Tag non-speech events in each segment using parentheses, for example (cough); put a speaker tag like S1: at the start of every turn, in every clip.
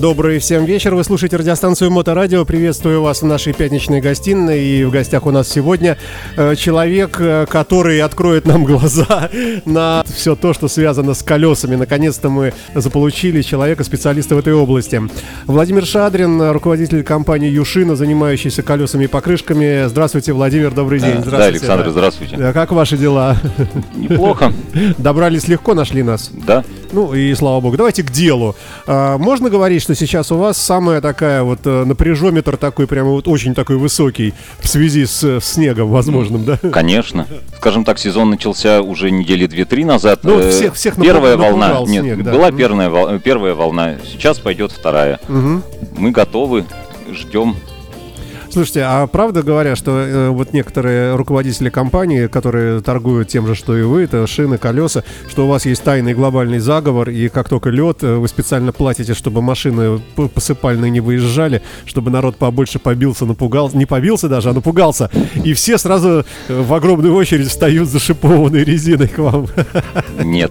S1: Добрый всем вечер. Вы слушаете радиостанцию Моторадио. Приветствую вас в нашей пятничной гостиной. И в гостях у нас сегодня э, человек, э, который откроет нам глаза (laughs) на все то, что связано с колесами. Наконец-то мы заполучили человека, специалиста в этой области. Владимир Шадрин, руководитель компании Юшина, занимающийся колесами и покрышками. Здравствуйте, Владимир, добрый день.
S2: Здравствуйте. Да, Александр, здравствуйте.
S1: Как ваши дела?
S2: Неплохо. (laughs)
S1: Добрались легко, нашли нас?
S2: Да.
S1: Ну и слава богу. Давайте к делу. А, можно говорить, что сейчас у вас самая такая вот э, напряжометр такой прямо вот очень такой высокий в связи с, с снегом возможным, да?
S2: Конечно. Скажем так, сезон начался уже недели две-три назад.
S1: Ну, вот всех, всех
S2: первая волна. Снег, Нет, да. была первая, первая волна. Сейчас пойдет вторая. Угу. Мы готовы, ждем
S1: Слушайте, а правда говоря, что э, вот некоторые руководители компании, которые торгуют тем же, что и вы, это шины, колеса, что у вас есть тайный глобальный заговор, и как только лед, э, вы специально платите, чтобы машины посыпальные не выезжали, чтобы народ побольше побился, напугался, не побился даже, а напугался, и все сразу э, в огромную очередь встают за шипованной резиной к вам.
S2: Нет,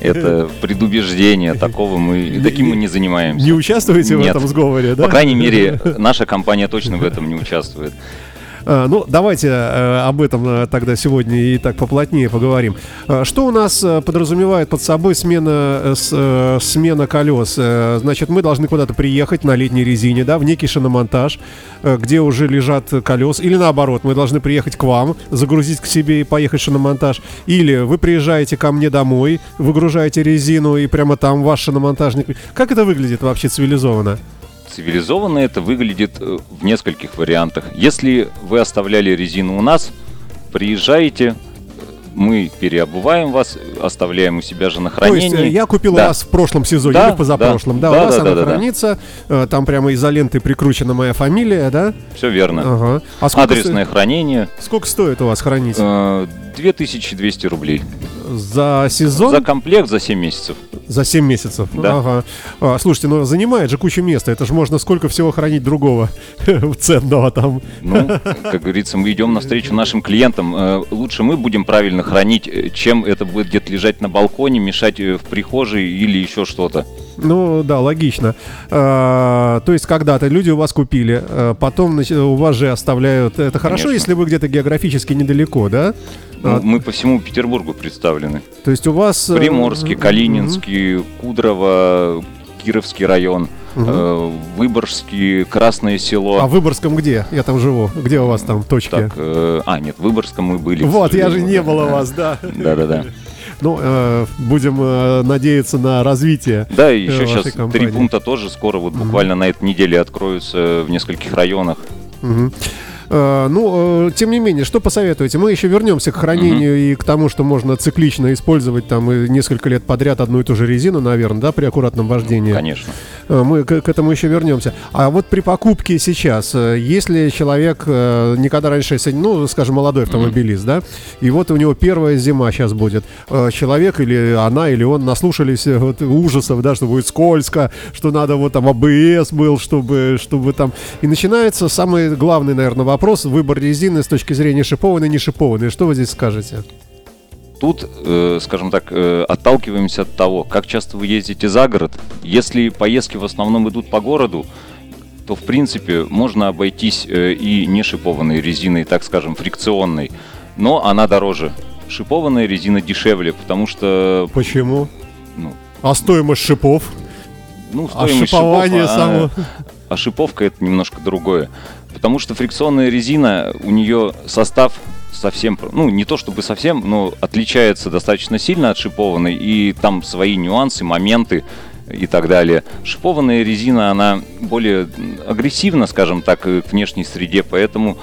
S2: это предубеждение, такого мы, таким мы не занимаемся.
S1: Не участвуете Нет. в этом сговоре, да?
S2: По крайней мере, наша компания точно в этом не не участвует.
S1: А, ну, давайте э, об этом э, тогда сегодня и так поплотнее поговорим. А, что у нас э, подразумевает под собой смена, смена колес? Значит, мы должны куда-то приехать на летней резине, да, в некий шиномонтаж, где уже лежат колес, или наоборот, мы должны приехать к вам, загрузить к себе и поехать в шиномонтаж, или вы приезжаете ко мне домой, выгружаете резину и прямо там ваш шиномонтажник. Как это выглядит вообще цивилизованно?
S2: Цивилизованно это выглядит э, в нескольких вариантах. Если вы оставляли резину у нас, приезжаете, мы переобуваем вас, оставляем у себя же на хранение. То есть
S1: я купил да. вас в прошлом сезоне да, или позапрошлом, да, да, да у вас да, она да, хранится, да. там прямо изолентой прикручена моя фамилия, да?
S2: Все верно. Ага. А Адресное сто... хранение.
S1: Сколько стоит у вас хранить?
S2: 2200 рублей.
S1: За сезон?
S2: За комплект за 7 месяцев.
S1: За 7 месяцев?
S2: Да.
S1: Ага. А, слушайте, ну занимает же кучу места. Это же можно сколько всего хранить другого (laughs) ценного там.
S2: Ну, как говорится, мы идем навстречу нашим клиентам. Э, лучше мы будем правильно хранить, э, чем это будет где-то лежать на балконе, мешать э, в прихожей или еще что-то.
S1: Ну да, логично. А, то есть когда-то люди у вас купили, а, потом у вас же оставляют. Это хорошо, Конечно. если вы где-то географически недалеко, да?
S2: Ну, а... Мы по всему Петербургу представлены.
S1: То есть у вас...
S2: Э, Приморский, Калининский, угу. Кудрово, Кировский район. Угу. Выборгский, Красное село.
S1: А в Выборгском где? Я там живу. Где у вас там точки? Так,
S2: э, а, нет, в Выборгском мы были.
S1: Вот, я же не был у вас, да.
S2: Да-да-да.
S1: Ну, э, будем э, надеяться на развитие.
S2: Да, и еще сейчас компании. три пункта тоже скоро, вот буквально mm на этой неделе откроются в нескольких районах.
S1: mm Э, ну, э, тем не менее, что посоветуете? Мы еще вернемся к хранению mm-hmm. и к тому, что можно циклично использовать там несколько лет подряд одну и ту же резину, наверное, да, при аккуратном вождении.
S2: Конечно.
S1: Э, мы к, к этому еще вернемся. А вот при покупке сейчас, если человек никогда раньше, ну, скажем, молодой автомобилист, mm-hmm. да, и вот у него первая зима сейчас будет, человек или она, или он наслушались вот ужасов, да, что будет скользко, что надо вот там АБС был, чтобы, чтобы там... И начинается самый главный, наверное, вопрос, выбор резины с точки зрения шипованной, не шипованной. Что вы здесь скажете?
S2: Тут, э, скажем так, э, отталкиваемся от того, как часто вы ездите за город. Если поездки в основном идут по городу, то в принципе можно обойтись э, и не шипованной резиной, так скажем, фрикционной, но она дороже. Шипованная резина дешевле, потому что...
S1: Почему? Ну, а стоимость шипов?
S2: Ну, стоимость а шипование шипов, само... а, а шиповка это немножко другое. Потому что фрикционная резина, у нее состав совсем, ну не то чтобы совсем, но отличается достаточно сильно от шипованной, и там свои нюансы, моменты и так далее. Шипованная резина, она более агрессивна, скажем так, к внешней среде, поэтому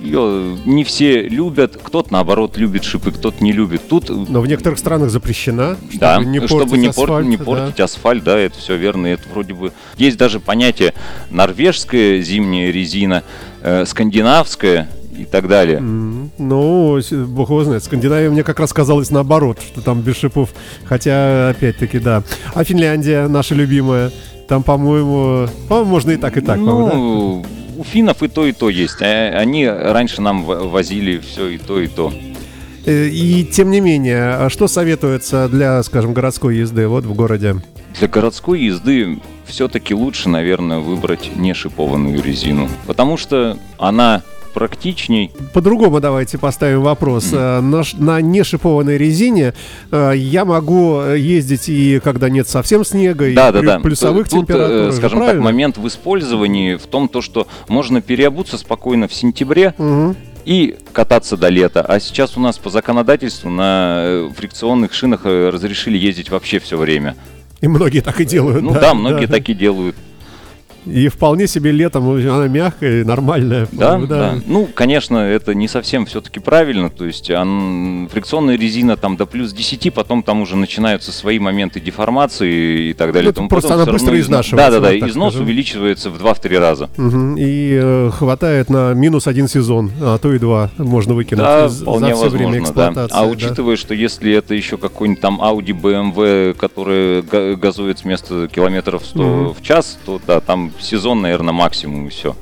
S2: ее не все любят, кто-то наоборот любит шипы, кто-то не любит. Тут...
S1: Но в некоторых странах запрещена,
S2: чтобы да, не портить чтобы не, асфальт, пор- не портить да. асфальт, да, это все верно, это вроде бы... Есть даже понятие норвежская зимняя резина, э, скандинавская, и так далее.
S1: Mm, ну, бог его знает. Скандинавия мне как раз казалось наоборот, что там без шипов. Хотя, опять-таки, да. А Финляндия, наша любимая, там, по-моему, по можно и так, и так.
S2: Ну, да? У финнов и то, и то есть. А они раньше нам возили все и то, и то.
S1: Э, и тем не менее, а что советуется для, скажем, городской езды вот в городе?
S2: Для городской езды все-таки лучше, наверное, выбрать не шипованную резину, потому что она практичней.
S1: По-другому давайте поставим вопрос. Mm. На, на нешипованной резине э, я могу ездить и когда нет совсем снега,
S2: да,
S1: и
S2: да,
S1: при
S2: да.
S1: плюсовых
S2: Тут,
S1: температурах.
S2: Скажем правильно? так, момент в использовании в том, то, что можно переобуться спокойно в сентябре. Mm и кататься до лета. А сейчас у нас по законодательству на фрикционных шинах разрешили ездить вообще все время.
S1: И многие так и делают.
S2: Ну да, да многие да. так и делают.
S1: И вполне себе летом она мягкая нормальная.
S2: Да, да, да. Ну, конечно, это не совсем все-таки правильно. То есть он, фрикционная резина там до плюс 10, потом там уже начинаются свои моменты деформации и так далее.
S1: Ну, просто она быстро изнашивается.
S2: Да, да, да. Вот износ скажем. увеличивается в 2-3 раза.
S1: Угу. И э, хватает на минус один сезон, а то и два можно выкинуть
S2: да,
S1: за
S2: вполне
S1: все
S2: возможно,
S1: время эксплуатации.
S2: Да. А учитывая, да. что если это еще какой-нибудь там Audi BMW, который газует с места километров 100 угу. в час, то да, там сезон, наверное, максимум и все.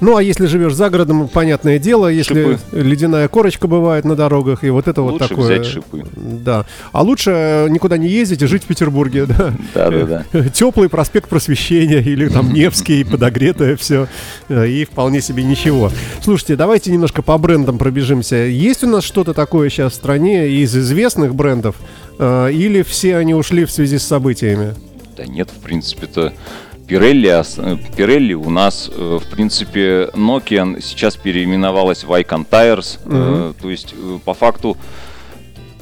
S1: Ну, а если живешь за городом, понятное дело, если шипы. ледяная корочка бывает на дорогах, и вот это
S2: лучше
S1: вот такое.
S2: взять шипы.
S1: Да. А лучше э, никуда не ездить и жить в Петербурге, да.
S2: Да, да, да.
S1: Теплый проспект Просвещения или там Невский, подогретое все. Э, и вполне себе ничего. Слушайте, давайте немножко по брендам пробежимся. Есть у нас что-то такое сейчас в стране из известных брендов? Э, или все они ушли в связи с событиями?
S2: Да нет, в принципе-то Pirelli, э, Pirelli у нас, э, в принципе, Nokia сейчас переименовалась в Icon Tires, mm-hmm. то есть по факту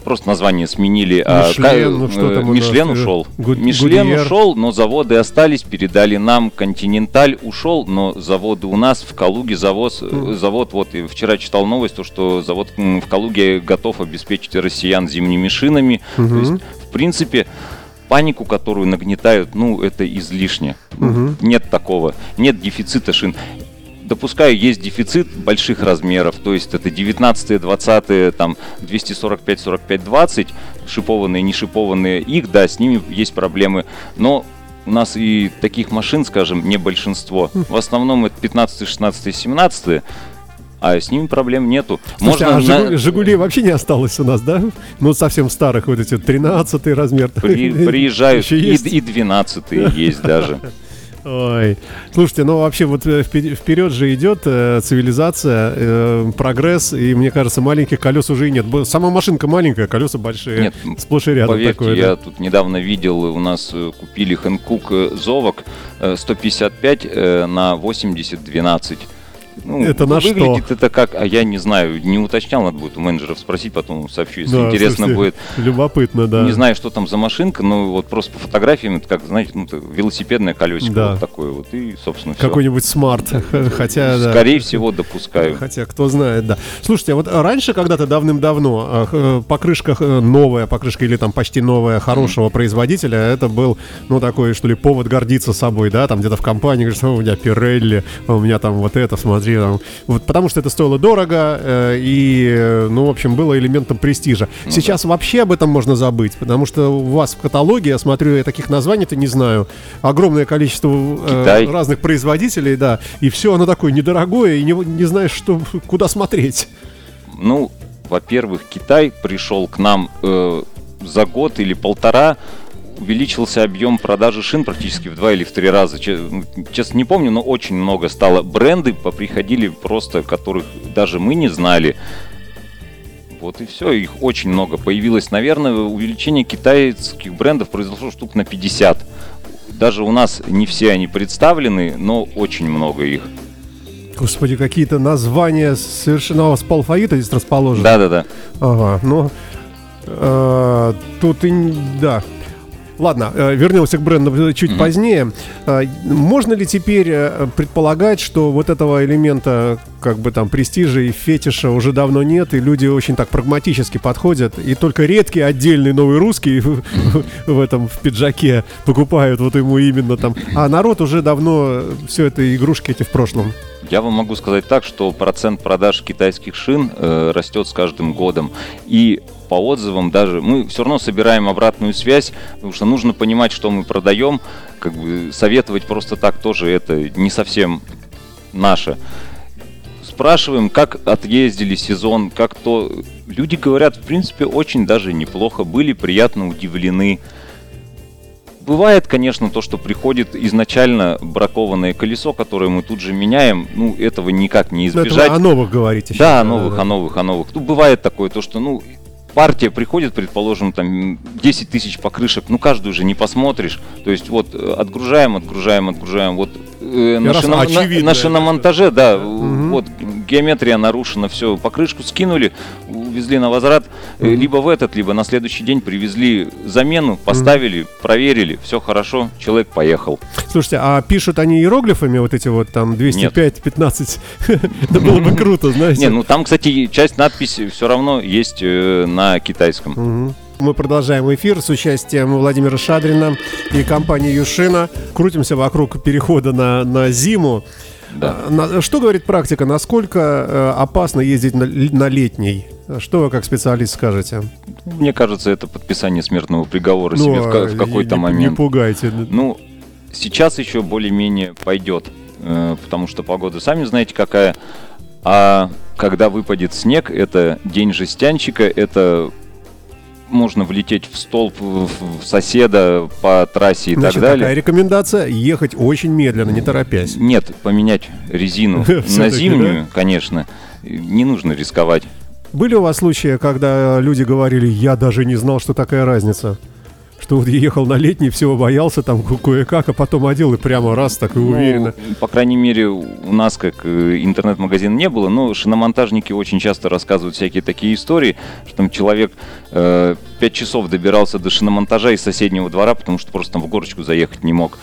S2: просто название сменили.
S1: Мишлен, а, ну, что
S2: там Мишлен ушел. Гуд, Мишлен Гудьер. ушел, но заводы остались, передали нам. Континенталь ушел, но заводы у нас в Калуге завод, mm. завод вот и вчера читал новость, то, что завод в Калуге готов обеспечить россиян зимними шинами. Mm-hmm. То есть, в принципе, панику, которую нагнетают, ну, это излишне. Угу. Нет такого. Нет дефицита шин. Допускаю, есть дефицит больших размеров, то есть это 19 20 там 245, 45, 20, шипованные, не шипованные, их, да, с ними есть проблемы, но у нас и таких машин, скажем, не большинство. В основном это 15, 16, 17, а с ними проблем нету.
S1: Слушайте, Можно а на... Жигулей вообще не осталось у нас, да? Ну, совсем старых, вот эти 13 размер.
S2: При, (laughs) приезжают, и, и 12 есть даже. (laughs)
S1: Ой, слушайте, ну вообще вот э, вперед же идет э, цивилизация, э, прогресс, и мне кажется, маленьких колес уже и нет. Сама машинка маленькая, колеса большие.
S2: Нет, сплошь и рядом поверьте, такое. Я да? тут недавно видел, у нас э, купили Хэнкук Зовок 155 на 80 12.
S1: Ну, это на
S2: выглядит
S1: что?
S2: это как, а я не знаю, не уточнял, надо будет у менеджеров спросить, потом сообщу, если да, интересно слушайте, будет.
S1: Любопытно, да.
S2: Не знаю, что там за машинка, но вот просто по фотографиям, это как, знаете, ну, велосипедное колесико да. вот такое вот, и, собственно,
S1: все. Какой-нибудь смарт, (laughs) хотя,
S2: Скорее да. всего, допускаю.
S1: Хотя, кто знает, да. Слушайте, а вот раньше, когда-то давным-давно, а, э, покрышка э, новая, покрышка или там почти новая, хорошего mm. производителя, это был, ну, такой, что ли, повод гордиться собой, да, там где-то в компании, говоришь, у меня Пирелли, у меня там вот это, смотри, смотри, там, вот, потому что это стоило дорого э, и, ну, в общем, было элементом престижа. Ну, Сейчас да. вообще об этом можно забыть, потому что у вас в каталоге, я смотрю, я таких названий-то не знаю, огромное количество э, разных производителей, да, и все оно такое недорогое, и не, не знаешь, что, куда смотреть.
S2: Ну, во-первых, Китай пришел к нам э, за год или полтора увеличился объем продажи шин практически в два или в три раза. Честно не помню, но очень много стало. Бренды поприходили просто, которых даже мы не знали. Вот и все, их очень много появилось. Наверное, увеличение китайских брендов произошло штук на 50. Даже у нас не все они представлены, но очень много их.
S1: Господи, какие-то названия совершенно у вас по алфавиту здесь расположены.
S2: Да-да-да.
S1: Ага, ну... Э, тут и... Да, Ладно, э, вернемся к брендам чуть mm-hmm. позднее. Э, можно ли теперь э, предполагать, что вот этого элемента как бы там престижа и фетиша уже давно нет, и люди очень так прагматически подходят, и только редкий отдельный новый русский в, (laughs) в этом в пиджаке покупают вот ему именно там, а народ уже давно все это игрушки эти в прошлом.
S2: Я вам могу сказать так, что процент продаж китайских шин э, растет с каждым годом. И по отзывам даже мы все равно собираем обратную связь, потому что нужно понимать, что мы продаем. Как бы советовать просто так тоже это не совсем наше. Спрашиваем, как отъездили сезон, как то. Люди говорят, в принципе, очень даже неплохо, были приятно удивлены. Бывает, конечно, то, что приходит изначально бракованное колесо, которое мы тут же меняем. Ну, этого никак не избежать.
S1: Это о новых говорите.
S2: Да, о новых, да. о новых, о новых. Ну, бывает такое, то, что, ну, партия приходит, предположим, там 10 тысяч покрышек, ну каждую же не посмотришь. То есть вот э, отгружаем, отгружаем, отгружаем. Вот э, на, на шиномонтаже, да, угу. вот геометрия нарушена, все, покрышку скинули, увезли на возврат, угу. либо в этот, либо на следующий день привезли замену, поставили, угу. проверили, все хорошо, человек поехал.
S1: Слушайте, а пишут они иероглифами вот эти вот там 205, 15? (laughs) Это было бы круто, знаете.
S2: Не, ну там, кстати, часть надписи все равно есть э, на китайском.
S1: Мы продолжаем эфир с участием Владимира Шадрина и компании Юшина. Крутимся вокруг перехода на, на зиму. Да. На, что говорит практика? Насколько э, опасно ездить на, на летний? Что вы как специалист скажете?
S2: Мне кажется, это подписание смертного приговора ну, себе в, в какой-то
S1: не,
S2: момент.
S1: Не пугайте.
S2: Ну, сейчас еще более-менее пойдет, э, потому что погода, сами знаете, какая. А когда выпадет снег, это день жестянщика, это можно влететь в столб в соседа по трассе и Значит, так далее.
S1: Такая рекомендация ехать очень медленно, не торопясь.
S2: Нет, поменять резину (laughs) на зимнюю, конечно, не нужно рисковать.
S1: Были у вас случаи, когда люди говорили, я даже не знал, что такая разница? Что вот ехал на летний, всего боялся там кое-как, а потом одел и прямо раз так и ну, уверенно.
S2: По крайней мере, у нас как э, интернет-магазин не было, но шиномонтажники очень часто рассказывают всякие такие истории, что там человек э, 5 часов добирался до шиномонтажа из соседнего двора, потому что просто там в горочку заехать не мог.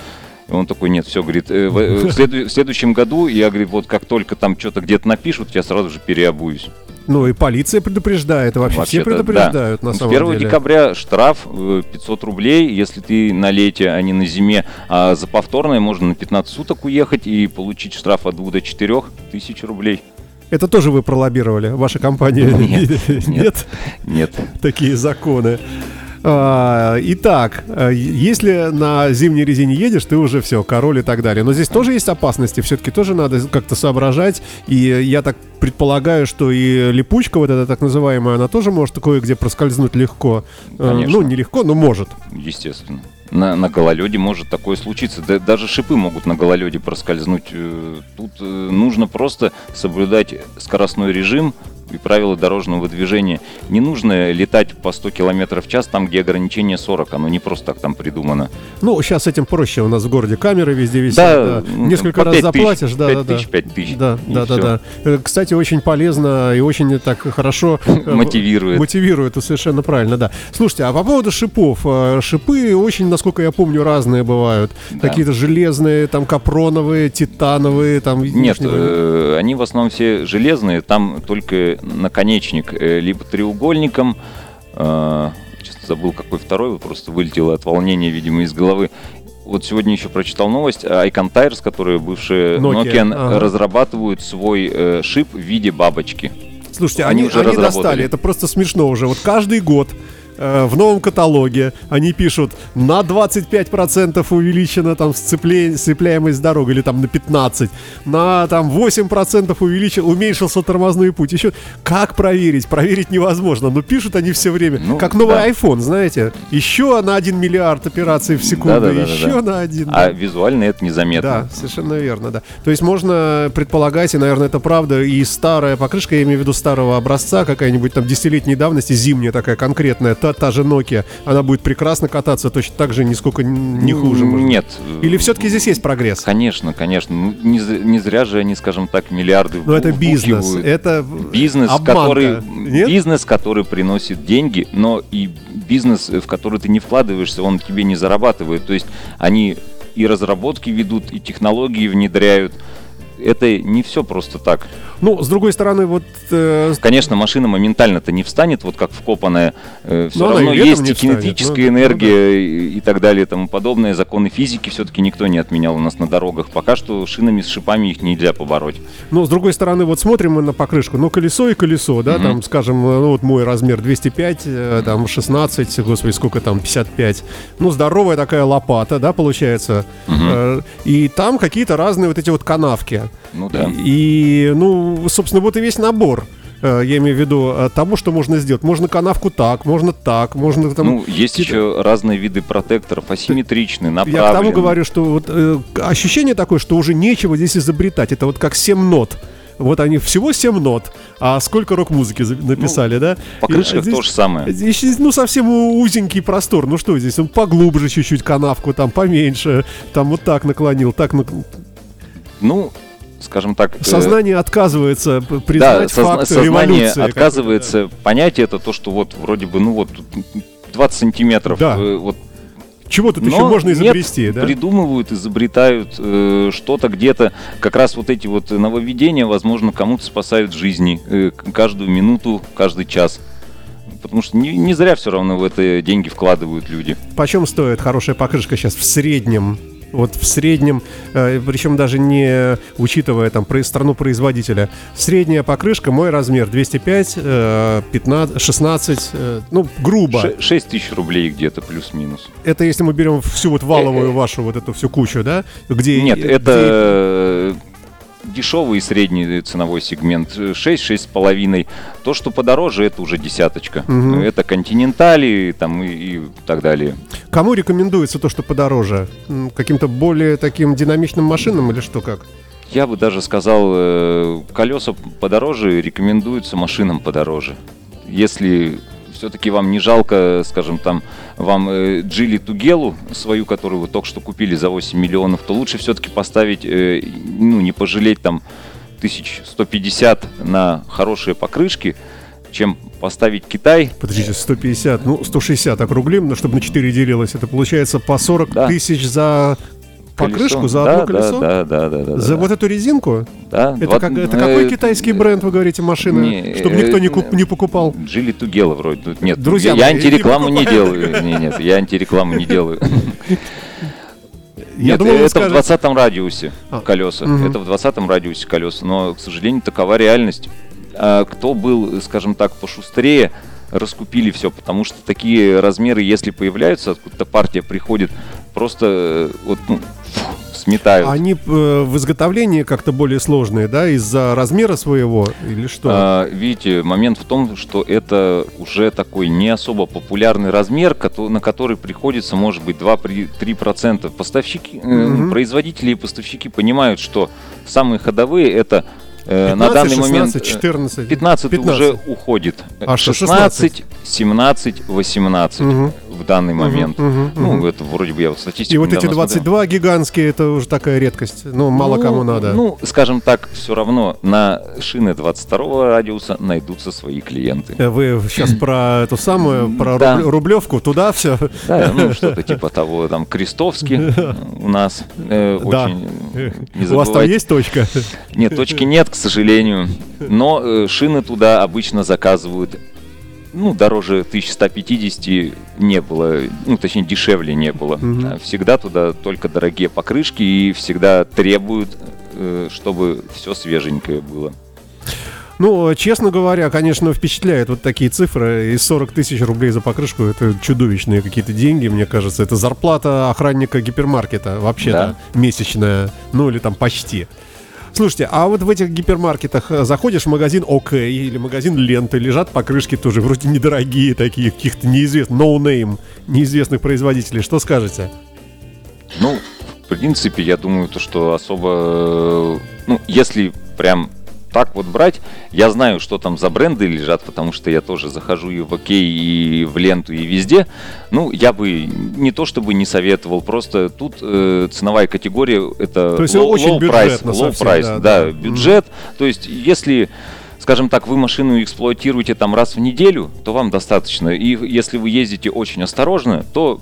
S2: И он такой, нет, все, говорит, э, в, э, в, следу- в следующем году, я, говорю, вот как только там что-то где-то напишут, я сразу же переобуюсь.
S1: Ну и полиция предупреждает, и вообще все предупреждают да. на самом
S2: С 1 деле. декабря штраф 500 э, рублей, если ты на лете, а не на зиме. А за повторное можно на 15 суток уехать и получить штраф от 2 до 4 тысяч рублей.
S1: Это тоже вы пролоббировали, ваша компания?
S2: Нет, (laughs) нет, нет.
S1: Такие законы. А, итак, э, если на зимней резине едешь, ты уже все, король и так далее. Но здесь тоже есть опасности, все-таки тоже надо как-то соображать. И я так предполагаю, что и липучка вот эта так называемая, она тоже может кое-где проскользнуть легко. Э, Конечно. Ну, не легко, но может.
S2: Естественно. На, на гололеде может такое случиться. Да, даже шипы могут на гололеде проскользнуть. Э, тут нужно просто соблюдать скоростной режим, и правила дорожного движения. Не нужно летать по 100 км в час там, где ограничение 40, оно не просто так там придумано.
S1: Ну, сейчас с этим проще, у нас в городе камеры везде висят. Да, да. Ну, несколько раз заплатишь, да, 5 да,
S2: тысяч, 5 тысяч.
S1: Да, да, да, да. Э, кстати, очень полезно и очень так хорошо (laughs)
S2: э, мотивирует.
S1: Мотивирует, это совершенно правильно, да. Слушайте, а по поводу шипов, э, шипы очень, насколько я помню, разные бывают. Да. Какие-то железные, там капроновые, титановые, там.
S2: Нет, э, они в основном все железные, там только наконечник э, либо треугольником, э, честно забыл какой второй, просто вылетело от волнения, видимо, из головы. Вот сегодня еще прочитал новость. Icon Tires, которые бывшие Nokia, Nokia ага. разрабатывают свой э, шип в виде бабочки.
S1: Слушайте, они, они уже они достали, это просто смешно уже. Вот каждый год Э, в новом каталоге они пишут на 25% увеличена там сцепле... сцепляемость дорог или там на 15, на там 8% увеличил, уменьшился тормозной путь. Еще как проверить? Проверить невозможно. Но пишут они все время. Ну, как новый да. iPhone, знаете. Еще на 1 миллиард операций в секунду, да, да, да, еще да, да. на один.
S2: А визуально это незаметно.
S1: Да, совершенно верно, да. То есть можно предполагать, и, наверное, это правда, и старая покрышка, я имею в виду старого образца, какая-нибудь там десятилетней давности, зимняя такая конкретная, та, та же Nokia, она будет прекрасно кататься, точно так же, нисколько не хуже.
S2: Может. Нет.
S1: Или все-таки здесь есть прогресс?
S2: Конечно, конечно. Ну, не, не зря же они, скажем так, миллиарды
S1: Но это бизнес, это
S2: бизнес, который Нет? бизнес, который приносит деньги, но и бизнес, в который ты не вкладываешься, он тебе не зарабатывает. То есть они и разработки ведут, и технологии внедряют. Это не все просто так.
S1: Ну, с другой стороны, вот...
S2: Э... Конечно, машина моментально-то не встанет, вот как вкопанная. Э, все Но равно есть и кинетическая встанет. Ну, энергия ну, да. и, и так далее и тому подобное. Законы физики все-таки никто не отменял у нас на дорогах. Пока что шинами с шипами их нельзя побороть.
S1: Ну, с другой стороны, вот смотрим мы на покрышку. Ну, колесо и колесо, да, mm-hmm. там, скажем, ну, вот мой размер 205, э, там, 16, господи, сколько там, 55. Ну, здоровая такая лопата, да, получается. Mm-hmm. И там какие-то разные вот эти вот канавки.
S2: Ну, да.
S1: И, ну, собственно, вот и весь набор. Э, я имею в виду э, того, что можно сделать. Можно канавку так, можно так, можно там...
S2: Ну, есть еще разные виды протекторов, асимметричные, направленные.
S1: Я к тому говорю, что вот э, ощущение такое, что уже нечего здесь изобретать. Это вот как 7 нот. Вот они всего 7 нот, а сколько рок-музыки написали, ну, да?
S2: По крышках здесь, то же самое.
S1: Здесь, ну, совсем узенький простор. Ну что здесь? Он поглубже чуть-чуть канавку, там поменьше, там вот так наклонил, так наклонил.
S2: Ну, скажем так...
S1: Э, сознание отказывается признать да, факт
S2: сознание революции. отказывается да. понять это, то, что вот вроде бы, ну вот 20 сантиметров,
S1: да.
S2: э, вот
S1: чего тут Но еще можно изобрести, нет, да?
S2: Придумывают, изобретают э, что-то где-то. Как раз вот эти вот нововведения, возможно, кому-то спасают жизни э, каждую минуту, каждый час. Потому что не, не зря все равно в это деньги вкладывают люди.
S1: Почем стоит хорошая покрышка сейчас в среднем вот в среднем, э, причем даже не учитывая там страну производителя, средняя покрышка, мой размер 205, 15, 16, ну, грубо.
S2: 6 тысяч рублей где-то, плюс-минус.
S1: Это если мы берем всю вот валовую э, э. вашу вот эту всю кучу, да?
S2: Где, Нет, где... это дешевый и средний ценовой сегмент 6-6,5. То, что подороже, это уже десяточка. Угу. Это континентали там, и, и так далее.
S1: Кому рекомендуется то, что подороже? Каким-то более таким динамичным машинам или что как?
S2: Я бы даже сказал, э, колеса подороже рекомендуются машинам подороже. Если все-таки вам не жалко, скажем, там, вам э, Джили Тугелу, свою, которую вы только что купили за 8 миллионов, то лучше все-таки поставить, э, ну, не пожалеть там 1150 на хорошие покрышки, чем поставить Китай.
S1: Подождите, 150, ну 160 округлим, чтобы на 4 делилось. Это получается по 40 да. тысяч за покрышку за одно
S2: да,
S1: колесо?
S2: Да, да, да, да.
S1: За
S2: да.
S1: вот эту резинку?
S2: Да.
S1: Это, 20... как, это какой э, китайский бренд, вы говорите, машины, не, чтобы никто не, куп, не покупал?
S2: Джили Тугела вроде. Нет, Друзья, я, я антирекламу не, не делаю. Не, нет, я антирекламу не делаю. Я Нет, думал, это скажете... в 20 радиусе а. колеса. Угу. Это в 20 радиусе колеса. Но, к сожалению, такова реальность. А кто был, скажем так, пошустрее, раскупили все, потому что такие размеры, если появляются, откуда-то партия приходит, просто э, вот, ну, сметают.
S1: Они э, в изготовлении как-то более сложные, да, из-за размера своего или что?
S2: А, видите, момент в том, что это уже такой не особо популярный размер, на который приходится, может быть, 2-3%. Поставщики, угу. производители и поставщики понимают, что самые ходовые это
S1: 15, на данный 16, момент 14,
S2: 15, 15 уже уходит. А 16, 17, 18. Угу данный момент. Угу, угу, ну, угу. это вроде бы я вот статистику
S1: И вот эти 22 смотрел. гигантские, это уже такая редкость. Ну, мало ну, кому надо.
S2: Ну, скажем так, все равно на шины 22 радиуса найдутся свои клиенты.
S1: Э, вы сейчас про эту самую, про да. Рублевку, туда все?
S2: Да, ну, что-то типа того, там, Крестовский у нас э, очень...
S1: Не у вас там есть точка?
S2: Нет, точки нет, к сожалению. Но э, шины туда обычно заказывают ну, дороже 1150 не было, ну, точнее, дешевле не было. Угу. Всегда туда только дорогие покрышки и всегда требуют, э, чтобы все свеженькое было.
S1: Ну, честно говоря, конечно, впечатляет вот такие цифры. И 40 тысяч рублей за покрышку – это чудовищные какие-то деньги, мне кажется. Это зарплата охранника гипермаркета вообще-то да. месячная. Ну, или там почти. Слушайте, а вот в этих гипермаркетах э, заходишь в магазин ОК или магазин Ленты, лежат покрышки тоже вроде недорогие такие, каких-то неизвестных, no неизвестных производителей. Что скажете?
S2: Ну, в принципе, я думаю, то, что особо, э, ну, если прям так вот брать, я знаю, что там за бренды лежат, потому что я тоже захожу и в Окей, и в Ленту, и везде. Ну, я бы не то чтобы не советовал, просто тут э, ценовая категория это
S1: то есть low, очень low price, low
S2: совсем, price, да, да, да, бюджет. Mm. То есть если скажем так, вы машину эксплуатируете там раз в неделю, то вам достаточно. И если вы ездите очень осторожно, то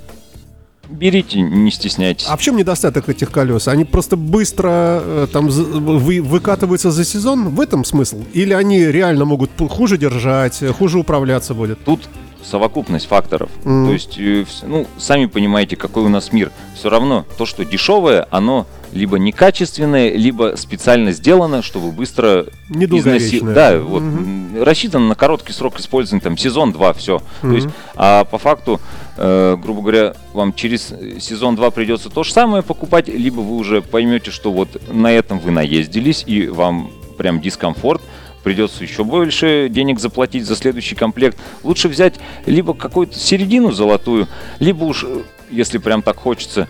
S2: Берите, не стесняйтесь.
S1: А в чем недостаток этих колес? Они просто быстро э, там вы, выкатываются за сезон? В этом смысл? Или они реально могут хуже держать, хуже управляться будет?
S2: Тут совокупность факторов. Mm. То есть, э, ну, сами понимаете, какой у нас мир. Все равно то, что дешевое, оно либо некачественное, либо специально сделано, чтобы быстро
S1: износить.
S2: Да, вот mm-hmm. рассчитано на короткий срок использования, там сезон два, все. Mm-hmm. То есть, а по факту э, грубо говоря, вам через сезон 2 придется то же самое покупать, либо вы уже поймете, что вот на этом вы наездились, и вам прям дискомфорт, придется еще больше денег заплатить за следующий комплект. Лучше взять либо какую-то середину золотую, либо уж, если прям так хочется,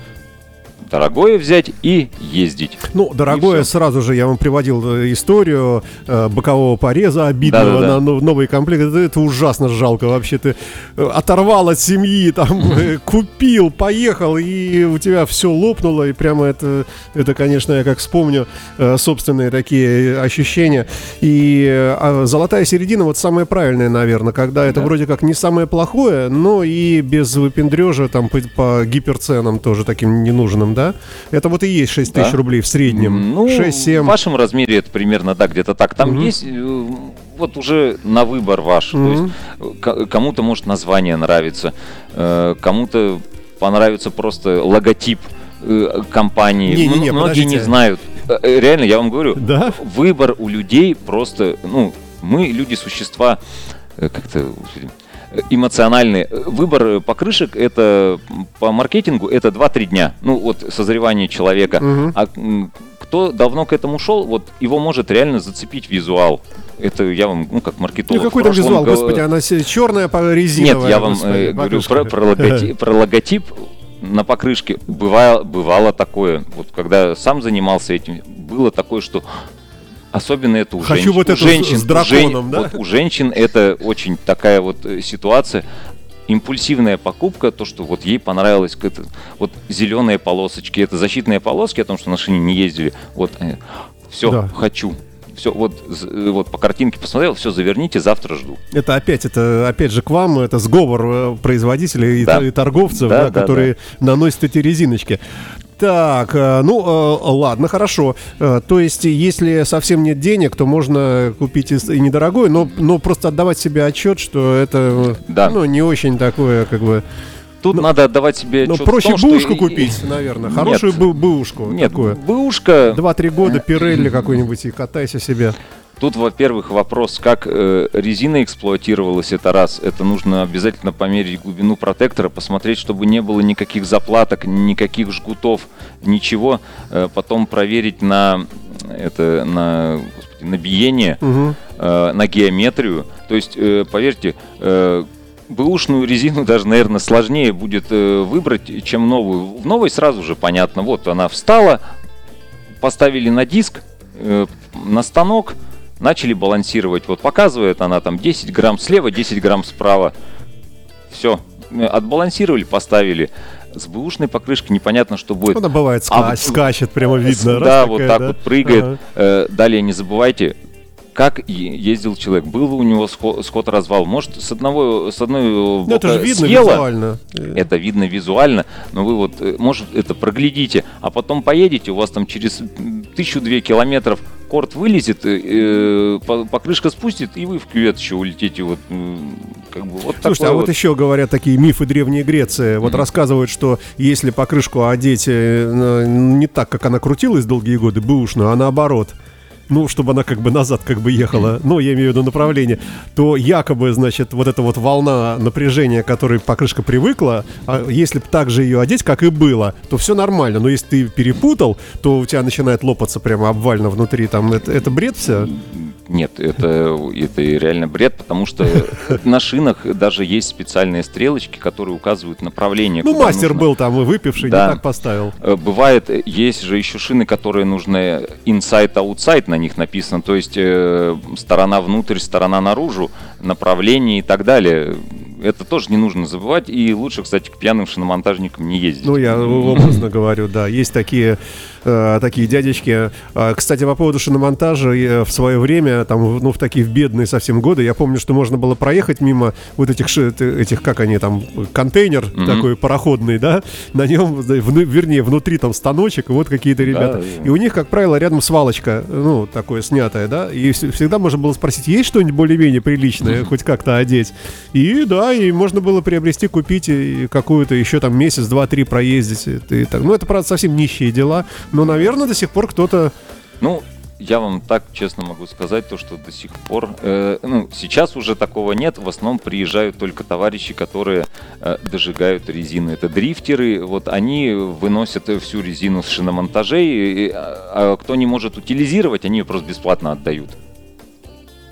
S2: дорогое взять и ездить.
S1: Ну, дорогое, сразу же я вам приводил э, историю э, бокового пореза обидного да, да, да. на новый комплект. Это, это ужасно жалко вообще. Ты э, оторвал от семьи, (laughs) там, э, купил, поехал, и у тебя все лопнуло, и прямо это, это конечно, я как вспомню э, собственные такие ощущения. И э, золотая середина вот самое правильное, наверное, когда это да. вроде как не самое плохое, но и без выпендрежа там по, по гиперценам тоже таким ненужным да? Это вот и есть 6 да? тысяч рублей в среднем.
S2: Ну, 6-7. в вашем размере это примерно, да, где-то так. Там угу. есть э, вот уже на выбор ваш. Угу. То есть кому-то может название нравится, э, кому-то понравится просто логотип э, компании. Не, не, не, Многие подождите. не знают. Реально, я вам говорю, да? выбор у людей просто, ну, мы люди существа как-то эмоциональный. Выбор покрышек это по маркетингу это 2-3 дня. Ну вот созревание человека. Угу. А кто давно к этому шел, вот его может реально зацепить визуал. Это я вам, ну, как маркетолог.
S1: Ну, какой там визуал, гов... господи, она черная, резиновая.
S2: Нет, я вам господи, э, говорю про, про, логотип, (laughs) про логотип на покрышке. Бывало, бывало такое, вот когда сам занимался этим, было такое, что Особенно это у
S1: Хочу
S2: женщин.
S1: вот
S2: у
S1: это женщин, с драконом,
S2: у
S1: да?
S2: Вот у женщин это очень такая вот э, ситуация. Импульсивная покупка, то, что вот ей понравилось, это, вот зеленые полосочки, это защитные полоски, о том, что на шине не ездили. Вот, э, все, да. хочу все, вот, э, вот по картинке посмотрел, все, заверните, завтра жду.
S1: Это опять, это опять же к вам, это сговор производителей да. и, торговцев, да, да, которые да. наносят эти резиночки. Так, э, ну э, ладно, хорошо. Э, то есть, если совсем нет денег, то можно купить и недорогой, но, но просто отдавать себе отчет, что это да. ну, не очень такое, как бы.
S2: Тут ну, надо отдавать себе
S1: Ну, проще том, бэушку что... купить, наверное. Хорошую нет, бэушку.
S2: Нет, такую. бэушка...
S1: Два-три года Пирелли какой-нибудь и катайся себе.
S2: Тут, во-первых, вопрос, как э, резина эксплуатировалась, это раз. Это нужно обязательно померить глубину протектора, посмотреть, чтобы не было никаких заплаток, никаких жгутов, ничего. Э, потом проверить на, это, на, господи, на биение, угу. э, на геометрию. То есть, э, поверьте, э, бэушную резину даже, наверное, сложнее будет э, выбрать, чем новую. В новой сразу же понятно, вот она встала, поставили на диск, э, на станок, начали балансировать. Вот показывает она там 10 грамм слева, 10 грамм справа. Все, отбалансировали, поставили. С бэушной покрышкой непонятно, что будет.
S1: Она бывает ска- а, скачет, прямо видно.
S2: Да, вот такая, так да? вот прыгает. Ага. Э, далее не забывайте, как ездил человек, был у него сход, развал, может с одного с одной
S1: ну, бока это же видно
S2: съело,
S1: визуально.
S2: это видно визуально, но вы вот э, может это проглядите, а потом поедете, у вас там через тысячу-две километров корт вылезет, э, покрышка спустит, и вы в кювет еще улетите. Вот,
S1: как бы, вот Слушайте, а вот, вот еще говорят такие мифы Древней Греции. Вот mm-hmm. рассказывают, что если покрышку одеть э, не так, как она крутилась долгие годы, бэушную, а наоборот – ну, чтобы она как бы назад как бы ехала, ну, я имею в виду направление, то якобы, значит, вот эта вот волна напряжения, которой покрышка привыкла, а если так же ее одеть, как и было, то все нормально. Но если ты перепутал, то у тебя начинает лопаться прямо обвально внутри, там, это, это бред все?
S2: Нет, это, это реально бред, потому что на шинах даже есть специальные стрелочки, которые указывают направление.
S1: Ну, мастер нужно. был там и выпивший, да. не так поставил.
S2: Э, бывает, есть же еще шины, которые нужны inside-outside, на них написано, то есть э, сторона внутрь, сторона наружу, направление и так далее это тоже не нужно забывать. И лучше, кстати, к пьяным шиномонтажникам не ездить.
S1: Ну, я образно говорю, да. Есть такие, э, такие дядечки. А, кстати, по поводу шиномонтажа, в свое время, там, ну, в такие в бедные совсем годы, я помню, что можно было проехать мимо вот этих, этих как они там, контейнер mm-hmm. такой пароходный, да, на нем, в, вернее, внутри там станочек, вот какие-то ребята. Да, и у них, как правило, рядом свалочка, ну, такое снятое, да, и всегда можно было спросить, есть что-нибудь более-менее приличное, хоть как-то одеть? И да, и можно было приобрести, купить какую-то еще там месяц, два, три проездить. И так. Ну, это, правда, совсем нищие дела, но, наверное, до сих пор кто-то...
S2: Ну, я вам так честно могу сказать, то, что до сих пор, э, ну, сейчас уже такого нет, в основном приезжают только товарищи, которые э, дожигают резину. Это дрифтеры, вот они выносят всю резину с шиномонтажей, и, а, а кто не может утилизировать, они ее просто бесплатно отдают.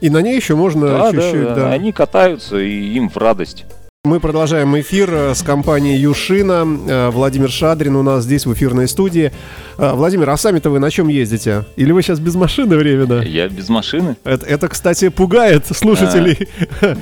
S1: И на ней еще можно
S2: Да,
S1: чуть-чуть,
S2: да,
S1: да.
S2: да. Они катаются, и им в радость.
S1: Мы продолжаем эфир э, с компанией Юшина. Э, Владимир Шадрин у нас здесь в эфирной студии. Э, Владимир, а сами-то вы на чем ездите? Или вы сейчас без машины временно?
S2: Я без машины.
S1: Это, это, кстати, пугает слушателей.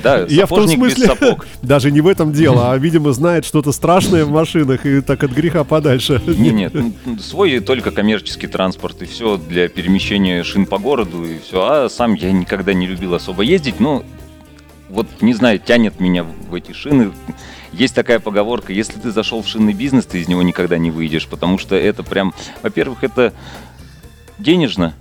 S2: Да, (laughs)
S1: Я в том смысле,
S2: сапог. (laughs)
S1: даже не в этом дело, а, видимо, знает что-то страшное в машинах и так от греха подальше. (laughs)
S2: Не, нет, м, свой только коммерческий транспорт и все для перемещения шин по городу и все. А сам я никогда не любил особо ездить, но вот не знаю, тянет меня в эти шины. Есть такая поговорка, если ты зашел в шинный бизнес, ты из него никогда не выйдешь, потому что это прям, во-первых, это денежно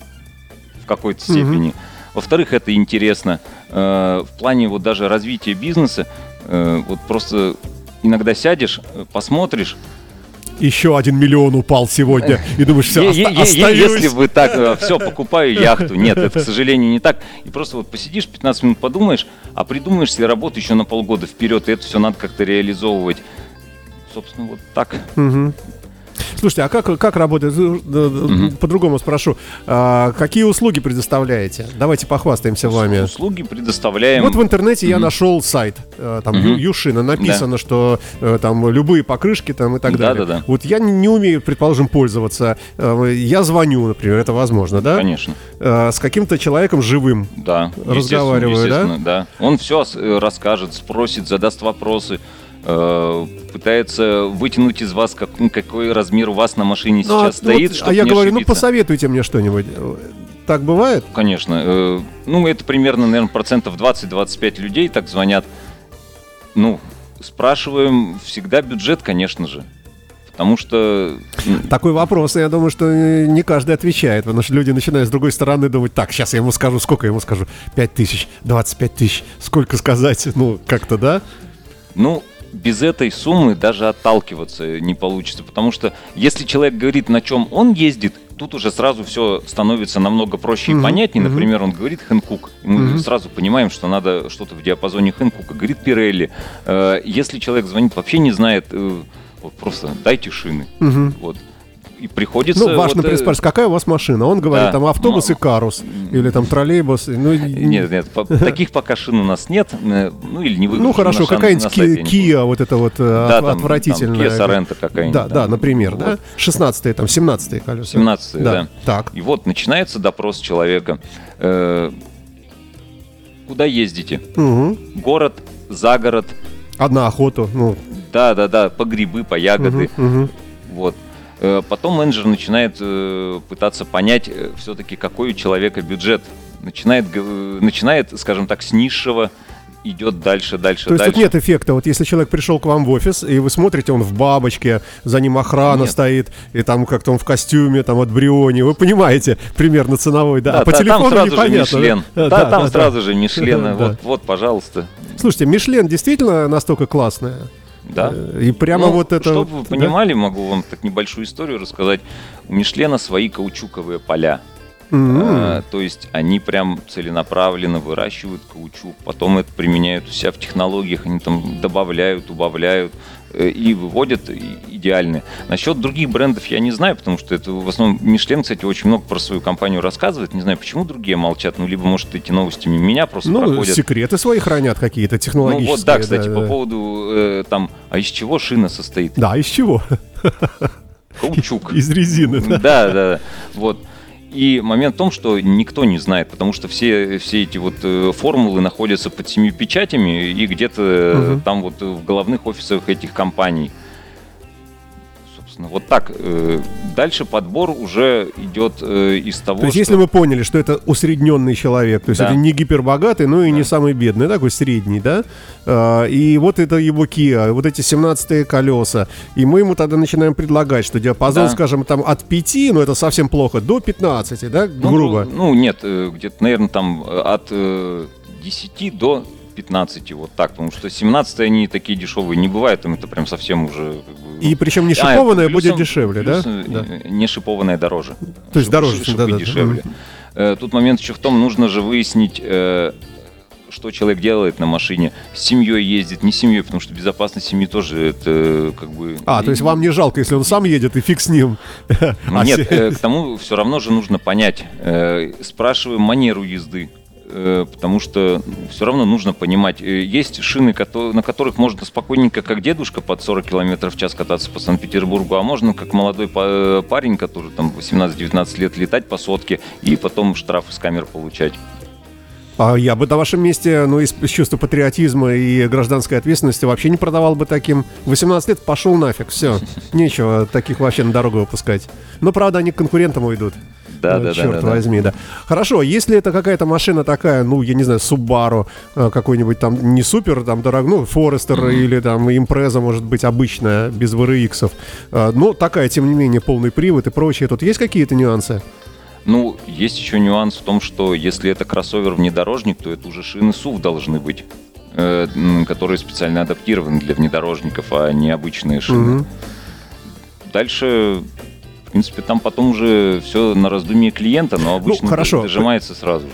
S2: в какой-то
S1: Мгм.
S2: степени. Во-вторых, это интересно. Э, В плане вот даже развития бизнеса, э, вот просто иногда сядешь, э, посмотришь,
S1: Еще один миллион упал сегодня. И думаешь, все,
S2: е- Если бы так, все, покупаю яхту. Нет, это, к сожалению, не так. И просто вот посидишь 15 минут, подумаешь, а придумаешь себе работу еще на полгода вперед, и это все надо как-то реализовывать. Собственно, вот так.
S1: Слушайте, а как, как работает? По-другому спрошу. А, какие услуги предоставляете? Давайте похвастаемся вами.
S2: Услуги предоставляем.
S1: Вот в интернете я
S2: Мгм.
S1: нашел сайт, э, там. Ю- Юшина, написано, что э, там любые покрышки там и так далее.
S2: Да-да-да.
S1: Вот я не, умею, предположим, пользоваться. Э, Я звоню, например, это возможно, да?
S2: Конечно.
S1: С каким-то человеком живым.
S2: Да. естественно,
S1: Разговариваю, да?
S2: естественно, да? Он все расскажет, спросит, задаст вопросы. Э, Пытается вытянуть из вас, как- ну, какой размер у вас на машине
S1: Ну, а
S2: сейчас стоит,
S1: вот, а я говорю, ну
S2: ошибиться.
S1: посоветуйте мне что-нибудь. Так бывает?
S2: Конечно. э, Ну, это примерно, наверное, процентов 20-25 людей так звонят. Ну, спрашиваем всегда бюджет, конечно же. Потому что...
S1: Такой вопрос, я думаю, что э, не каждый отвечает, потому что люди начинают с другой стороны думать, так, сейчас я ему скажу, сколько я ему скажу? 5 тысяч, 25 тысяч, сколько сказать? Ну, как-то, да?
S2: Ну, без этой суммы даже отталкиваться не получится. Потому что если человек говорит, на чем он ездит, тут уже сразу все становится намного проще
S1: Мгм,
S2: и понятнее. Например, он говорит Хэнкук. и Мы
S1: Мгм.
S2: сразу понимаем, что надо что-то в диапазоне Хэнкука. Говорит Пирелли. Э, Если человек звонит, вообще не знает, э, вот просто дайте шины.
S1: Мгм.
S2: Вот. И приходится...
S1: Ну, важно
S2: вот, э,
S1: спрашивать, какая у вас машина? Он говорит,
S2: да.
S1: там автобус и
S2: М-
S1: карус, или там троллейбус. Ну, и-
S2: Нет, нет, (laughs) таких пока шин у нас нет. э, Ну, или не
S1: ну хорошо, какая-нибудь Kia, вот это вот э,
S2: Да,
S1: отвратительная.
S2: Kia Sorento какая-нибудь.
S1: Да, да, например, да?
S2: Вот.
S1: 16 там, 17 колеса.
S2: 17 да.
S1: Так.
S2: И вот начинается допрос человека. Э, Куда ездите? Город, за город,
S1: Одна охоту, ну.
S2: да, да, да, по грибы, по ягоды.
S1: мгм, мгм.
S2: Вот. Э, Потом менеджер начинает э, пытаться понять все-таки, какой у человека бюджет. Начинает, начинает, скажем так, с низшего, идет дальше, дальше,
S1: То есть
S2: дальше.
S1: тут нет эффекта. Вот если человек пришел к вам в офис, и вы смотрите, он в бабочке, за ним охрана
S2: Нет.
S1: стоит, и там как-то он в костюме, там от Бриони, вы понимаете, (laughs) примерно ценовой, да. а по
S2: та-
S1: телефону
S2: там сразу
S1: непонятно.
S2: же Мишлен.
S1: да?
S2: Да,
S1: Да,
S2: там
S1: да,
S2: сразу
S1: да.
S2: же Мишлен. (laughs)
S1: Да.
S2: Вот, вот, пожалуйста.
S1: Слушайте, Мишлен действительно настолько классная?
S2: Да.
S1: Э, И прямо
S2: Ну,
S1: вот это...
S2: Чтобы вы
S1: да?
S2: понимали, могу вам так небольшую историю рассказать. У Мишлена свои каучуковые поля.
S1: М.
S2: А, то есть они прям целенаправленно выращивают каучук, потом это применяют у себя в технологиях, они там добавляют, убавляют и выводят идеальные. Насчет других брендов я не знаю, потому что это в основном Мишлен, кстати, очень много про свою компанию рассказывает. Не знаю, почему другие молчат, ну либо, может, эти новости мимо меня просто
S1: Ну,
S2: проходят.
S1: секреты свои хранят какие-то
S2: Ну
S1: технологические.
S2: вот, да, кстати,
S1: да,
S2: по
S1: да.
S2: поводу э, там, а из чего шина состоит?
S1: Да, из чего?
S2: Каучук. (laughs)
S1: Из резины, да.
S2: Да, да, да. Вот. И момент в том, что никто не знает, потому что все, все эти вот э, формулы находятся под семью печатями и где-то
S1: Мгм.
S2: там вот в головных офисах этих компаний. Собственно, вот так. э, Дальше подбор уже идет э, из того,
S1: То есть,
S2: что...
S1: если мы поняли, что это усредненный человек, то есть
S2: Да.
S1: это не гипербогатый, но и не
S2: Да.
S1: самый бедный, такой средний, да? А, И вот это его Kia, вот эти 17 колеса. И мы ему тогда начинаем предлагать, что диапазон,
S2: Да.
S1: скажем, там от 5, ну это совсем плохо, до 15, да,
S2: Ну,
S1: грубо.
S2: Ну, нет, э, где-то, наверное, там от э, 10 до 15, вот так, потому что 17 они такие дешевые не бывают, там это прям совсем уже... как бы,
S1: И причем не
S2: А,
S1: шипованное
S2: плюсом-
S1: будет дешевле, да?
S2: плюс, э,
S1: Да.
S2: э, Не шипованное дороже.
S1: То есть
S2: Шип-
S1: дороже,
S2: шип- шипы
S1: да-да-да.
S2: дешевле. Э, Тут момент еще в том, нужно же выяснить, э, что человек делает на машине. С семьей ездит, не с семьей, потому что безопасность семьи тоже это как бы...
S1: А, то есть вам не жалко, если он сам едет, и фиг с ним. (laughs) А
S2: Нет, э, к тому все равно же нужно понять. Спрашиваем манеру езды. Э, потому что все равно нужно понимать, э, есть шины, на которых можно спокойненько, как дедушка, под 40 км в час кататься по Санкт-Петербургу, а можно, как молодой э, парень, который там 18-19 лет, летать по сотке и потом штраф из камер получать.
S1: А я бы на вашем месте, ну, из, из чувства патриотизма и гражданской ответственности вообще не продавал бы таким. 18 лет пошел нафиг, все. (laughs) Нечего таких вообще на дорогу выпускать. Но, правда, они к конкурентам уйдут.
S2: Да, да,
S1: Черт
S2: да,
S1: возьми, да. да. Хорошо, если это какая-то машина такая, ну, я не знаю, Subaru, э, какой-нибудь там не супер, там, дорог, ну, Forester mm-hmm. или там Impreza, может быть, обычная, без VRX. Э, но такая, тем не менее, полный привод и прочее. Тут есть какие-то нюансы?
S2: Ну, есть еще нюанс в том, что если это кроссовер-внедорожник, то это уже шины SUV должны быть, э, которые специально адаптированы для внедорожников, а не обычные шины. Mm-hmm. Дальше принципе, там потом уже все на раздумье клиента, но ну, обычно ну, хорошо. дожимается сразу же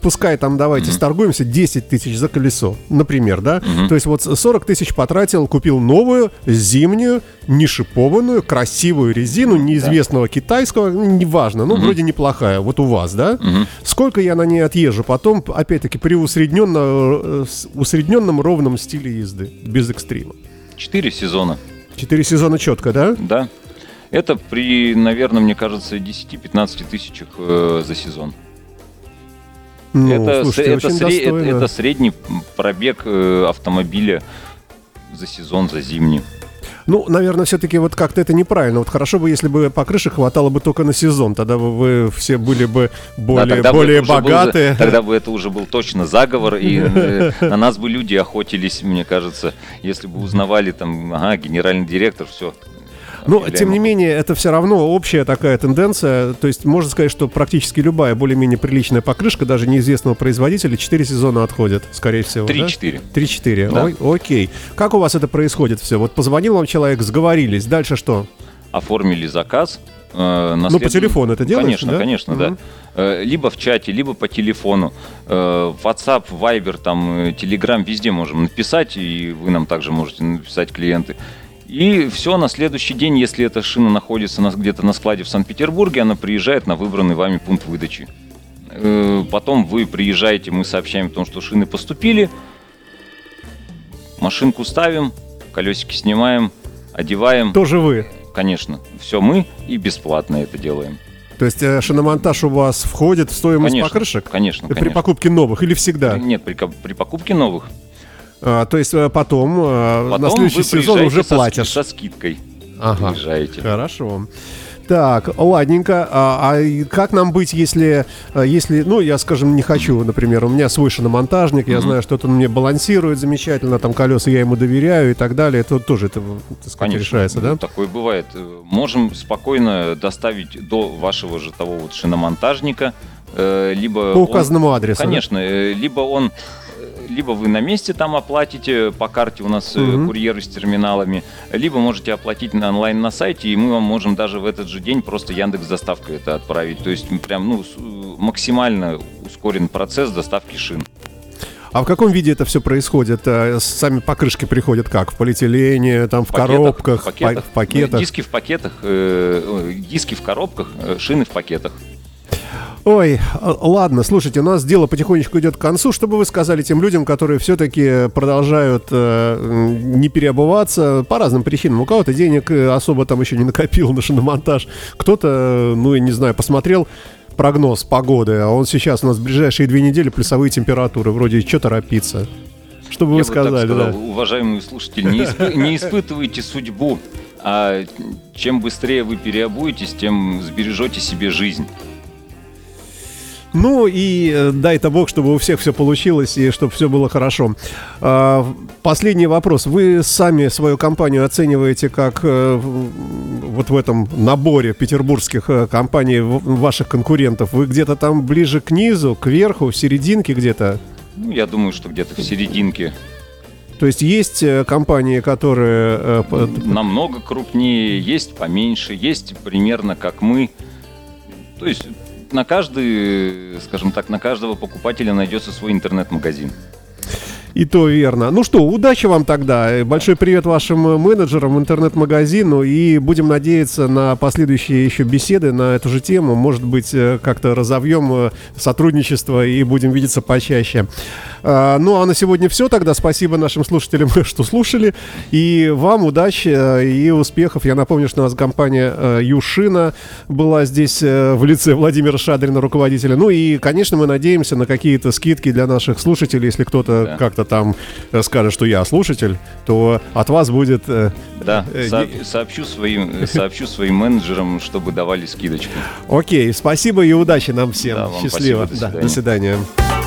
S1: пускай там давайте mm-hmm. сторгуемся 10 тысяч за колесо, например, да? Mm-hmm. То есть вот 40 тысяч потратил, купил новую, зимнюю, не шипованную, красивую резину неизвестного да. китайского, ну, неважно, ну mm-hmm. вроде неплохая, вот у вас, да? Mm-hmm. Сколько я на ней отъезжу потом, опять-таки, при усредненном, э, усредненном ровном стиле езды, без экстрима?
S2: Четыре сезона.
S1: Четыре сезона четко, да?
S2: Да. Это при, наверное, мне кажется, 10-15 тысячах э, за сезон. Ну, это, слушайте, это, сре- это, это средний пробег э, автомобиля за сезон, за зимний.
S1: Ну, наверное, все-таки вот как-то это неправильно. Вот хорошо бы, если бы по крыше хватало бы только на сезон, тогда бы вы все были бы более, да, более богатые.
S2: Бы, тогда бы это уже был точно заговор, и э, (laughs) на нас бы люди охотились, мне кажется, если бы узнавали там, ага, генеральный директор, все,
S1: но, тем не менее, это все равно общая такая тенденция. То есть, можно сказать, что практически любая более-менее приличная покрышка, даже неизвестного производителя, 4 сезона отходит, скорее всего.
S2: 3-4.
S1: Да? 3-4. Да. Ой, окей. Как у вас это происходит все? Вот позвонил вам человек, сговорились. Дальше что?
S2: Оформили заказ. Э,
S1: ну, по телефону это делаешь,
S2: Конечно,
S1: да?
S2: конечно, угу. да. Э, либо в чате, либо по телефону. Э, WhatsApp, Viber, там, э, Telegram, везде можем написать, и вы нам также можете написать клиенты. И все, на следующий день, если эта шина находится где-то на складе в Санкт-Петербурге, она приезжает на выбранный вами пункт выдачи. Э, потом вы приезжаете, мы сообщаем о том, что шины поступили, машинку ставим, колесики снимаем, одеваем.
S1: Тоже вы?
S2: Конечно, все мы и бесплатно это делаем.
S1: То есть э, шиномонтаж у вас входит в стоимость
S2: конечно,
S1: покрышек?
S2: Конечно,
S1: При конечно. покупке новых или всегда?
S2: Нет, при, при покупке новых.
S1: А, то есть э, потом,
S2: э, потом
S1: на следующий сезон уже
S2: со,
S1: платишь.
S2: Со скидкой.
S1: Ага. Приезжаете. Хорошо. Так, ладненько. А, а как нам быть, если, э, если, ну, я, скажем, не хочу, например, у меня свой шиномонтажник, я mm-hmm. знаю, что он мне балансирует замечательно, там колеса я ему доверяю и так далее. Это тоже это, так сказать, Конечно, решается, да?
S2: Такое бывает. Можем спокойно доставить до вашего же того вот шиномонтажника, либо...
S1: По указанному он, адресу.
S2: Конечно, да? либо он либо вы на месте там оплатите по карте у нас угу. курьеры с терминалами, либо можете оплатить на онлайн на сайте, и мы вам можем даже в этот же день просто Яндекс доставкой это отправить. То есть прям ну максимально ускорен процесс доставки шин.
S1: А в каком виде это все происходит? Э, сами покрышки приходят как? В полиэтилене, там в, в коробках,
S2: в пакетах, в пакетах? Диски в пакетах, э, диски в коробках, э, шины в пакетах.
S1: Ой, ладно, слушайте, у нас дело потихонечку идет к концу. Что бы вы сказали тем людям, которые все-таки продолжают э, не переобуваться по разным причинам? У кого-то денег э, особо там еще не накопил на шиномонтаж, кто-то, ну, я не знаю, посмотрел прогноз погоды, а он сейчас у нас в ближайшие две недели плюсовые температуры. Вроде что торопиться? Что бы вы сказали?
S2: сказал, да? Уважаемые слушатели, не, исп... не испытывайте судьбу, а чем быстрее вы переобуетесь, тем сбережете себе жизнь.
S1: Ну и э, дай-то бог, чтобы у всех все получилось и чтобы все было хорошо. А, последний вопрос. Вы сами свою компанию оцениваете как э, вот в этом наборе петербургских э, компаний ваших конкурентов? Вы где-то там ближе к низу, к верху, в серединке где-то?
S2: Ну, я думаю, что где-то в серединке.
S1: То есть есть компании, которые...
S2: Намного крупнее, есть поменьше, есть примерно как мы. То есть на каждый, скажем так, на каждого покупателя найдется свой интернет-магазин.
S1: И то верно. Ну что, удачи вам тогда. Большой привет вашим менеджерам, интернет-магазину. И будем надеяться на последующие еще беседы на эту же тему. Может быть, э, как-то разовьем э, сотрудничество и будем видеться почаще. А, ну а на сегодня все тогда. Спасибо нашим слушателям, (laughs) что слушали. И вам удачи э, и успехов. Я напомню, что у нас компания Юшина была здесь в лице Владимира Шадрина, руководителя. Ну и, конечно, мы надеемся на какие-то скидки для наших слушателей, если кто-то да. как-то там э, скажет, что я слушатель, то от вас будет...
S2: Э, да, э, со- сообщу, своим, сообщу своим менеджерам, чтобы давали скидочку.
S1: Окей, спасибо и удачи нам всем. Да, Счастливо. Спасибо, до, свидания. Да, до свидания.